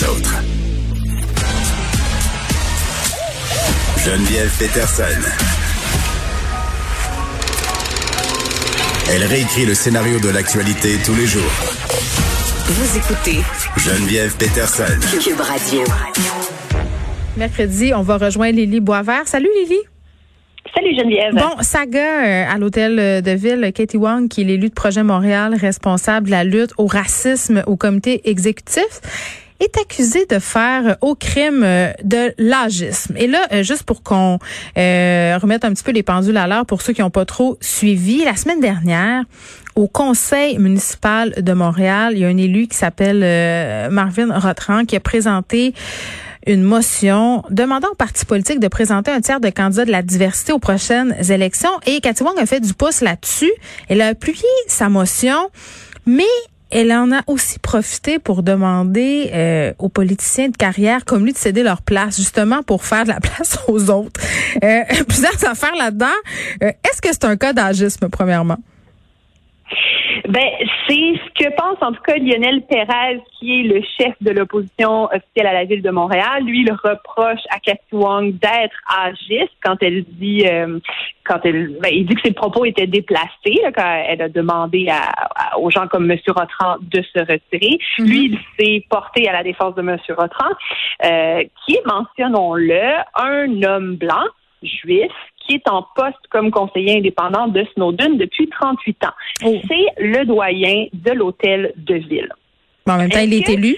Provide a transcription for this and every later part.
les autres. Geneviève Peterson. Elle réécrit le scénario de l'actualité tous les jours. Vous écoutez Geneviève Peterson. Cube Radio. Mercredi, on va rejoindre Lily Boisvert. Salut Lily. Salut Geneviève. Bon, saga euh, à l'hôtel de ville, Katie Wong, qui est l'élu de Projet Montréal, responsable de la lutte au racisme au comité exécutif est accusée de faire au crime euh, de l'agisme. Et là, euh, juste pour qu'on remette un petit peu les pendules à l'heure pour ceux qui n'ont pas trop suivi, la semaine dernière, au conseil municipal de Montréal, il y a un élu qui s'appelle Marvin Rotran qui a présenté une motion demandant aux partis politiques de présenter un tiers de candidats de la diversité aux prochaines élections. Et Cathy Wong a fait du pouce là-dessus. Elle a appuyé sa motion, mais elle en a aussi profité pour demander euh, aux politiciens de carrière comme lui de céder leur place, justement pour faire de la place aux autres. Euh, plusieurs affaires là-dedans. Euh, est-ce que c'est un cas d'agisme, premièrement? Ben, c'est ce que pense en tout cas Lionel Pérez, qui est le chef de l'opposition officielle à la ville de Montréal. Lui, il reproche à Cathy Wong d'être agiste quand elle dit, euh, quand elle, ben, il dit que ses propos étaient déplacés quand elle a demandé à, aux gens comme M. Rotran de se retirer. Mhm. Lui, il s'est porté à la défense de M. Rotran, euh, qui est, mentionnons-le, un homme blanc juif qui est en poste comme conseiller indépendant de Snowden depuis 38 ans. Oh. C'est le doyen de l'hôtel de ville. en même temps, il est, élu.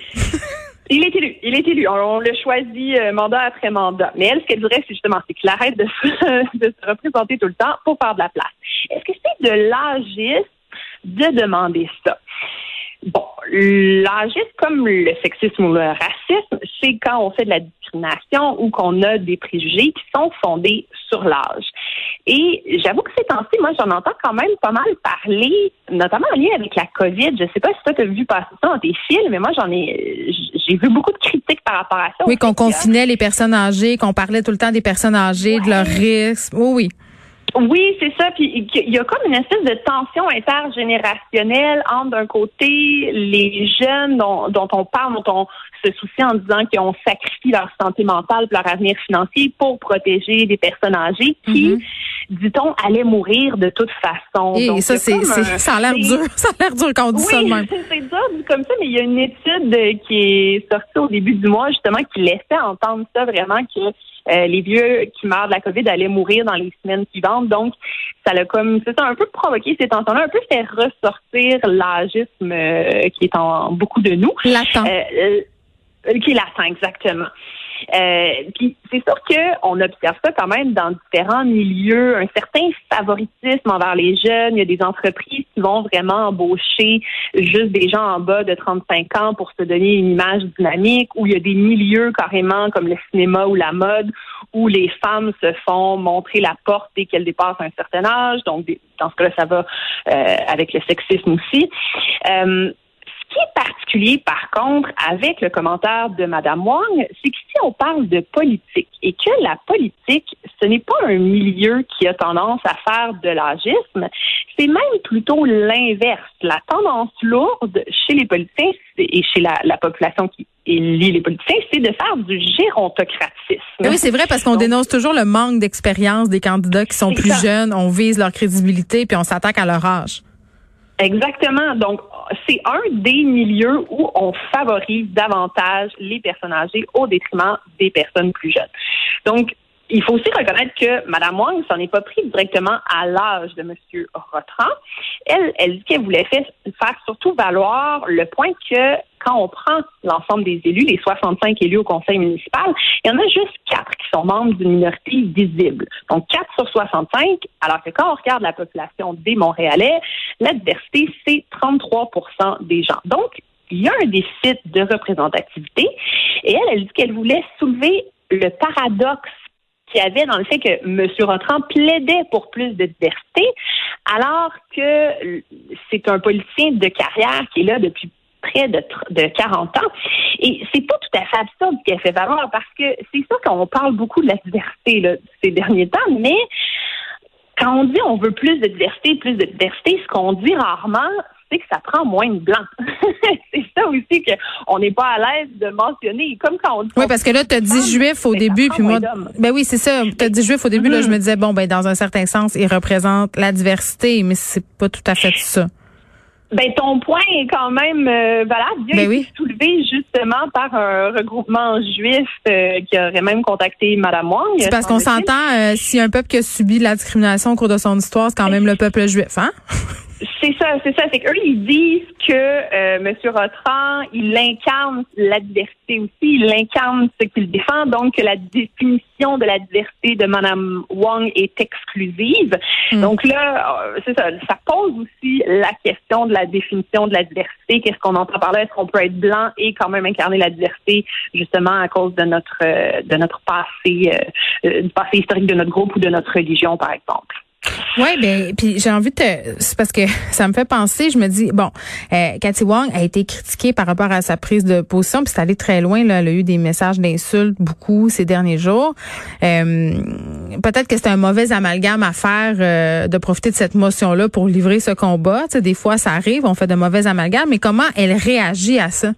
Il est élu. Il est élu. On, le choisit euh, mandat après mandat. Mais elle, ce qu'elle dirait, c'est justement, c'est qu'il arrête de se, de se représenter tout le temps pour faire de la place. Est-ce que c'est de l'agiste de demander ça? Bon, l'agisme comme le sexisme ou le racisme, c'est quand on fait de la discrimination ou qu'on a des préjugés qui sont fondés sur l'âge. Et j'avoue que ces temps-ci, moi, j'en entends quand même pas mal parler, notamment en lien avec la COVID. Je sais pas si toi, tu as vu passer ça dans tes films, mais moi, j'en ai, j'ai vu beaucoup de critiques par rapport à ça. Oui, qu'on confinait les personnes âgées, qu'on parlait tout le temps des personnes âgées, de leurs risques. Oui, oui. Oui, c'est ça. Puis il y a comme une espèce de tension intergénérationnelle entre d'un côté les jeunes dont, on parle, dont on se soucie en disant qu'on sacrifie leur santé mentale, leur avenir financier pour protéger des personnes âgées qui, mm-hmm. dit-on, allaient mourir de toute façon. Et ça, c'est, ça a l'air dur. Ça a l'air dur quand on dit ça même. C'est dur comme ça, mais il y a une étude qui est sortie au début du mois justement qui laissait entendre ça vraiment que euh, les vieux qui meurent de la COVID allaient mourir dans les semaines suivantes. Donc, ça l'a comme, c'est ça, un peu provoqué ces tensions-là, un peu fait ressortir l'agisme euh, qui est en beaucoup de nous. Latent. Euh, qui est latent, exactement. Euh, c'est sûr qu'on observe ça quand même dans différents milieux, un certain favoritisme envers les jeunes. Il y a des entreprises qui vont vraiment embaucher juste des gens en bas de 35 ans pour se donner une image dynamique, où il y a des milieux carrément comme le cinéma ou la mode, où les femmes se font montrer la porte dès qu'elles dépassent un certain âge. Donc, dans ce cas-là, ça va euh, avec le sexisme aussi. Euh, qui est particulier, par contre, avec le commentaire de Mme Wang, c'est qu'ici, on parle de politique et que la politique, ce n'est pas un milieu qui a tendance à faire de l'agisme, c'est même plutôt l'inverse. La tendance lourde chez les politiciens et chez la, population qui élit les politiciens, c'est de faire du gérontocratisme. Oui, c'est vrai parce qu'on dénonce toujours le manque d'expérience des candidats qui sont plus jeunes, on vise leur crédibilité puis on s'attaque à leur âge. Exactement. Donc, c'est un des milieux où on favorise davantage les personnes âgées au détriment des personnes plus jeunes. Donc, il faut aussi reconnaître que Mme Wang s'en est pas pris directement à l'âge de M. Rotran. Elle, elle dit qu'elle voulait faire, surtout valoir le point que quand on prend l'ensemble des élus, les 65 élus au conseil municipal, il y en a juste quatre qui sont membres d'une minorité visible. Donc 4 sur 65, alors que quand on regarde la population des Montréalais, la diversité, c'est 33 des gens. Donc, il y a un déficit de représentativité. Et elle, elle dit qu'elle voulait soulever le paradoxe qu'il y avait dans le fait que M. Rotran plaidait pour plus de diversité, alors que c'est un politicien de carrière qui est là depuis près de, de 40 ans. Et c'est pas tout à fait absurde ce qu'elle fait valoir parce que c'est ça qu'on parle beaucoup de la diversité ces derniers temps, mais quand on dit on veut plus de diversité, plus de diversité, ce qu'on dit rarement, c'est que ça prend moins de blanc. c'est ça aussi qu'on n'est pas à l'aise de mentionner. Comme quand on dit Oui, parce que là, tu as dit juif au début, puis moi. Ben oui, c'est ça. Tu as dit juif au début, là, je me disais, bon, ben, dans un certain sens, il représente la diversité, mais c'est pas tout à fait ça. Ben, ton point est quand même euh, valable. Il a ben été soulevé justement par un regroupement juif euh, qui aurait même contacté Madame Wang. C'est parce qu'on s'entend, euh, si un peuple qui a subi la discrimination au cours de son histoire, c'est quand même le peuple juif, hein? C'est ça, c'est ça. C'est qu'eux, ils disent que euh, M. Rotran, il incarne la diversité aussi, il incarne ce qu'il défend, donc que la définition de la diversité de Mme Wang est exclusive. Hmm. Donc là, euh, c'est ça, ça pose aussi la question de la définition de la diversité. Qu'est-ce qu'on entend par là? Est-ce qu'on peut être blanc et quand même incarner la diversité, justement à cause de notre euh, de notre passé, euh, du passé historique de notre groupe ou de notre religion, par exemple? Oui, ben puis j'ai envie de c'est parce que ça me fait penser, je me dis bon, euh, Cathy Wong a été critiquée par rapport à sa prise de position, puis c'est allé très loin là, elle a eu des messages d'insultes beaucoup ces derniers jours. Euh, peut-être que c'est un mauvais amalgame à faire euh, de profiter de cette motion là pour livrer ce combat, des fois ça arrive, on fait de mauvais amalgames, mais comment elle réagit à ça?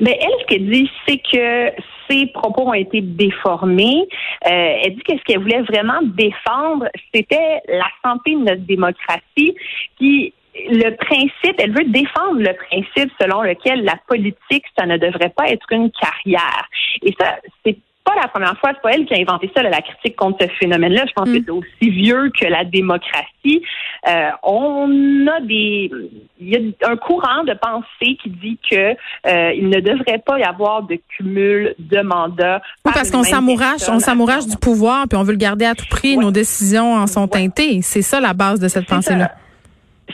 Mais elle, ce qu'elle dit, c'est que ses propos ont été déformés. Euh, elle dit que ce qu'elle voulait vraiment défendre, c'était la santé de notre démocratie. Puis le principe, elle veut défendre le principe selon lequel la politique, ça ne devrait pas être une carrière. Et ça, c'est pas la première fois, c'est pas elle qui a inventé ça, la critique contre ce phénomène-là. Je pense que mm. c'est aussi vieux que la démocratie. Euh, on a des, il y a un courant de pensée qui dit que euh, il ne devrait pas y avoir de cumul de mandats. Oui, parce qu'on s'amourache, on s'amourache du pouvoir, puis on veut le garder à tout prix. Nos décisions en sont teintées. C'est ça la base de cette pensée-là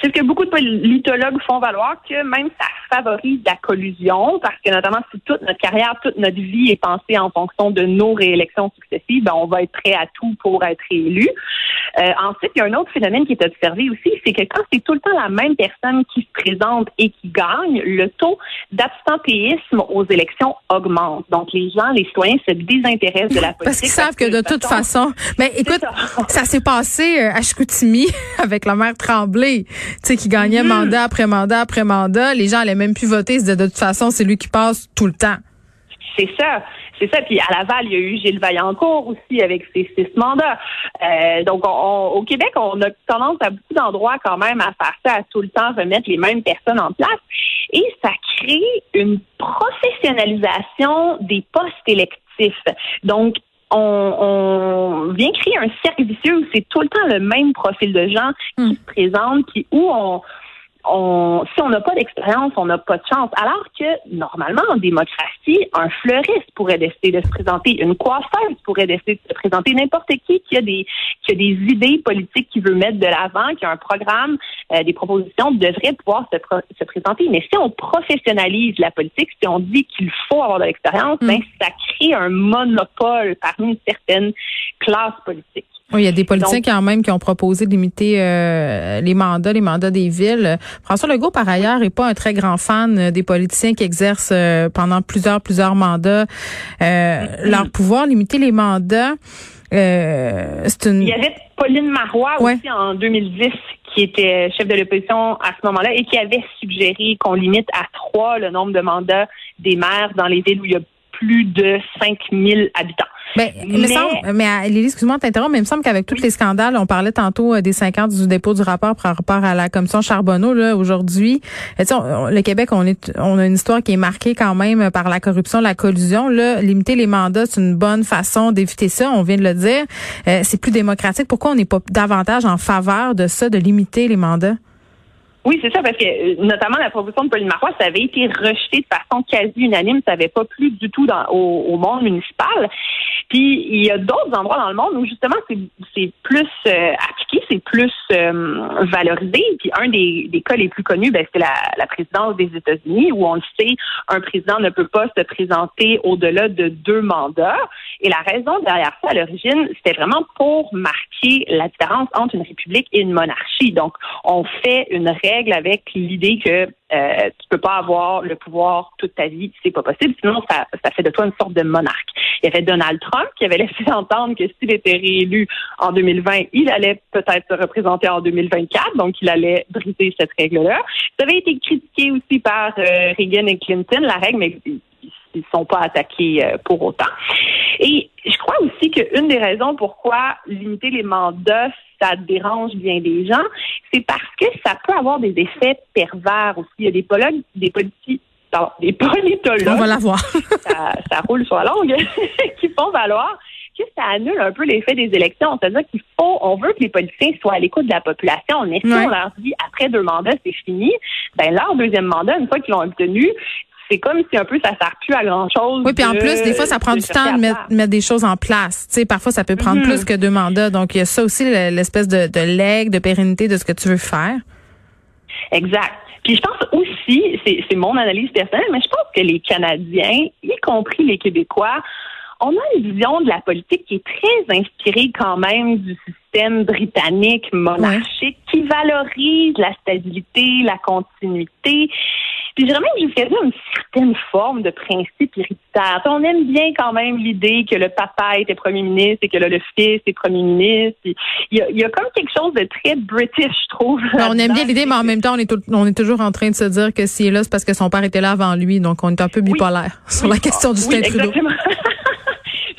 c'est ce que beaucoup de politologues font valoir que même ça favorise la collusion parce que notamment si toute notre carrière, toute notre vie est pensée en fonction de nos réélections successives, ben on va être prêt à tout pour être élu. Euh, ensuite, il y a un autre phénomène qui est observé aussi, c'est que quand c'est tout le temps la même personne qui se présente et qui gagne, le taux d'absentéisme aux élections augmente. Donc les gens, les citoyens se désintéressent de la politique. Parce qu'ils savent que, de toute façon, mais écoute, ça, s'est passé euh, à Chicoutimi avec la maire Tremblay sais, qui gagnait mm-hmm. mandat après mandat après mandat. Les gens allaient même plus voter. Ils se disaient, de toute façon, c'est lui qui passe tout le temps. C'est ça. C'est ça. Puis à Laval, il y a eu Gilles Vaillancourt aussi avec ses six mandats. Euh, donc, au Québec, on a tendance à beaucoup d'endroits quand même à faire ça, à tout le temps remettre les mêmes personnes en place. Et ça crée une professionnalisation des postes électifs. Donc, on, on, vient créer un cercle vicieux où c'est tout le temps le même profil de gens qui hmm. se présentent, qui où on on, si on n'a pas d'expérience, on n'a pas de chance. Alors que normalement, en démocratie, un fleuriste pourrait décider de se présenter, une coiffeuse pourrait décider de se présenter, n'importe qui qui a des qui a des idées politiques qui veut mettre de l'avant, qui a un programme, euh, des propositions, devrait pouvoir se, se, présenter. Mais si on professionnalise la politique, si on dit qu'il faut avoir de l'expérience, mm. ben ça crée un monopole parmi une certaine classe politique. Oui, il y a des politiciens quand même qui ont proposé de limiter euh, les mandats, les mandats des villes. François Legault, par ailleurs, est pas un très grand fan des politiciens qui exercent euh, pendant plusieurs, plusieurs mandats euh, leur pouvoir. Limiter les mandats, c'est une... Il y avait Pauline Marois aussi en 2010 qui était chef de l'opposition à ce moment-là et qui avait suggéré qu'on limite à trois le nombre de mandats des maires dans les villes où il y a plus de 5000 habitants. Ben, mais, me semble, mais Lily, excuse-moi de t'interrompre, mais il me semble qu'avec tous les scandales, on parlait tantôt euh, des 50 du dépôt du rapport par rapport à la commission Charbonneau, là, aujourd'hui. Le Québec, on est, on a une histoire qui est marquée quand même par la corruption, la collusion. Là, limiter les mandats, c'est une bonne façon d'éviter ça. On vient de le dire. Euh, c'est plus démocratique. Pourquoi on n'est pas davantage en faveur de ça, de limiter les mandats? Oui, c'est ça, parce que euh, notamment la proposition de Pauline Marois, ça avait été rejeté de façon quasi unanime, ça n'avait pas plu du tout dans, au, monde municipal. Puis il y a d'autres endroits dans le monde où justement c'est plus euh, appliqué, c'est plus euh, valorisé. Puis un des, des, cas les plus connus, ben, c'est la, la présidence des États-Unis, où on le sait, un président ne peut pas se présenter au-delà de deux mandats. Et la raison derrière ça, à l'origine, c'était vraiment pour marquer la différence entre une république et une monarchie. Donc, on fait une règle avec l'idée que euh, tu peux pas avoir le pouvoir toute ta vie, c'est pas possible, sinon ça, fait de toi une sorte de monarque. Il y avait Donald Trump qui avait laissé entendre que s'il était réélu en 2020, il allait peut-être se représenter en 2024, donc il allait briser cette règle-là. Ça avait été critiqué aussi par euh, Reagan et Clinton, la règle, mais ils ne sont pas attaqués euh, pour autant. Et je crois aussi qu'une des raisons pourquoi limiter les mandats, ça dérange bien des gens, c'est parce que ça peut avoir des effets pervers aussi. Il y a des, politologues, des politiques des politologues. On va la voir. ça, ça, roule sur la langue, qui font valoir que ça annule un peu l'effet des élections. C'est-à-dire qu'il faut, on veut que les politiciens soient à l'écoute de la population. Mais si on leur dit après deux mandats, c'est fini, ben leur deuxième mandat, une fois qu'ils l'ont obtenu, c'est comme si un peu ça sert plus à grand chose. Oui, puis en plus, des fois, ça prend du temps de mettre, mettre, des choses en place. Tu sais, parfois, ça peut prendre mm-hmm. plus que deux mandats. Donc, il y a ça aussi, l'espèce de, de leg, de pérennité de ce que tu veux faire. Exact. Puis je pense aussi, c'est mon analyse personnelle, mais je pense que les Canadiens, y compris les Québécois, on a une vision de la politique qui est très inspirée quand même du système britannique monarchique qui valorise la stabilité, la continuité. Puis j'irais même jusqu'à dire une certaine forme de principe héréditaire. On aime bien quand même l'idée que le papa était premier ministre et que là, le fils est premier ministre. Il y, a, il y a comme quelque chose de très british, je trouve. on aime bien l'idée, mais en même temps, on est, on est toujours en train de se dire que s'il est là, c'est parce que son père était là avant lui. Donc, on est un peu bipolaire sur la question du oui, Trudeau.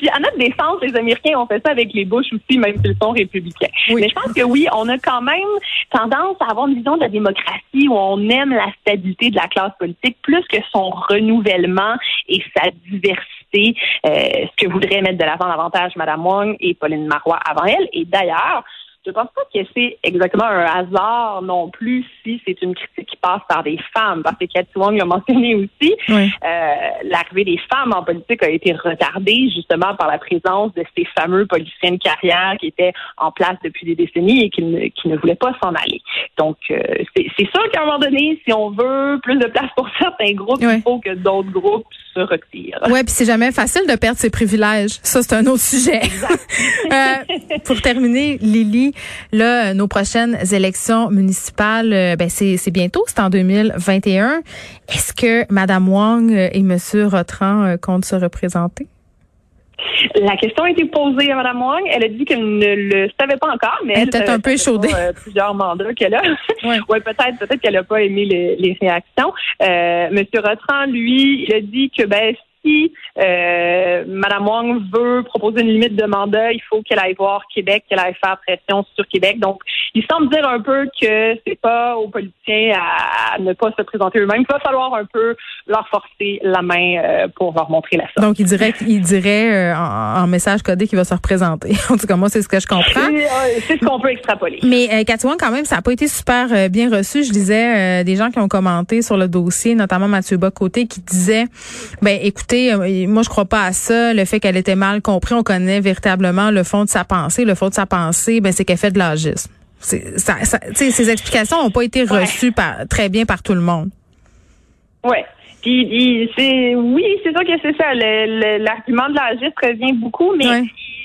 Puis à notre défense, les Américains ont fait ça avec les Bush aussi, même s'ils sont républicains. Mais je pense que oui, on a quand même tendance à avoir une vision de la démocratie où on aime la stabilité de la classe politique plus que son renouvellement et sa diversité, euh, ce que voudrait mettre de l'avant davantage Mme Wong et Pauline Marois avant elle. Et d'ailleurs, je pense pas que c'est exactement un hasard non plus si c'est une critique qui passe par des femmes, parce que Cathy Wong l'a mentionné aussi. Euh, l'arrivée des femmes en politique a été retardée justement par la présence de ces fameux policiers de carrière qui étaient en place depuis des décennies et qui ne, qui ne voulaient pas s'en aller. Donc, euh, c'est sûr qu'à un moment donné, si on veut plus de place pour certains groupes, il faut que d'autres groupes se retirent. Oui, puis c'est jamais facile de perdre ses privilèges. Ça, c'est un autre sujet. euh, pour terminer, Lily, là, nos prochaines élections municipales, euh, ben c'est, bientôt, c'est en 2021. Est-ce que Mme Wong et Monsieur Rotran euh, comptent se représenter? La question a été posée à Mme Wong. Elle a dit qu'elle ne le savait pas encore, mais elle, peut-être un peu échaudée. Euh, plusieurs mandats qu'elle a. Oui, ouais, peut-être, peut-être qu'elle n'a pas aimé les, les réactions. Euh, Monsieur Rotran, lui, il a dit que ben si euh, Mme Wong veut proposer une limite de mandat, il faut qu'elle aille voir Québec, qu'elle aille faire pression sur Québec. Donc, il semble dire un peu que c'est pas aux politiciens à ne pas se présenter eux-mêmes. Il va falloir un peu leur forcer la main euh, pour leur montrer la sorte. Donc, il dirait qu'il dirait euh, en, message codé qu'il va se représenter. en tout cas, moi, c'est ce que je comprends. C'est ce qu'on peut extrapoler. Mais Cathy Wong, quand même, ça n'a pas été super bien reçu. Je disais des gens qui ont commenté sur le dossier, notamment Mathieu Bocoté, qui disait, ben écoutez, euh, moi je crois pas à ça. Le fait qu'elle était mal compris, on connaît véritablement le fond de sa pensée. Le fond de sa pensée, ben c'est qu'elle fait de l'agisme. Ça, ça, ces explications n'ont pas été reçues par, très bien par tout le monde. Ouais. Puis, c'est oui, c'est sûr que c'est ça. L'argument de l'agisme revient beaucoup, mais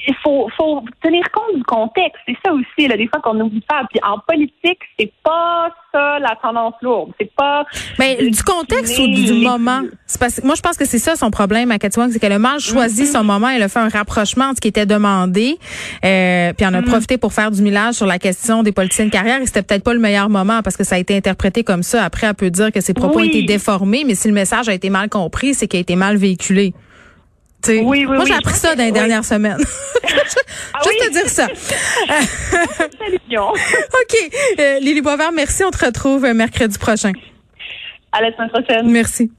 il faut, faut tenir compte du contexte. C'est ça aussi, là, des fois qu'on oublie pas. Puis en politique, c'est pas ça la tendance lourde. C'est pas. Mais du contexte ou du moment? Parce, moi, je pense que c'est ça son problème à Cathy c'est qu'elle a mal choisi son moment. Elle a fait un rapprochement de ce qui était demandé. Euh, puis on a mm. profité pour faire du millage sur la question des politiciens de carrière. Et c'était peut-être pas le meilleur moment parce que ça a été interprété comme ça. Après, elle peut dire que ses propos ont été déformés, mais si le message a été mal compris, c'est qu'il a été mal véhiculé. Oui, oui, Moi, j'ai appris ça dans les dernières semaines. ah Juste te dire ça. OK. Euh, Lily Boisvert, merci. On te retrouve mercredi prochain. À la semaine prochaine. Merci.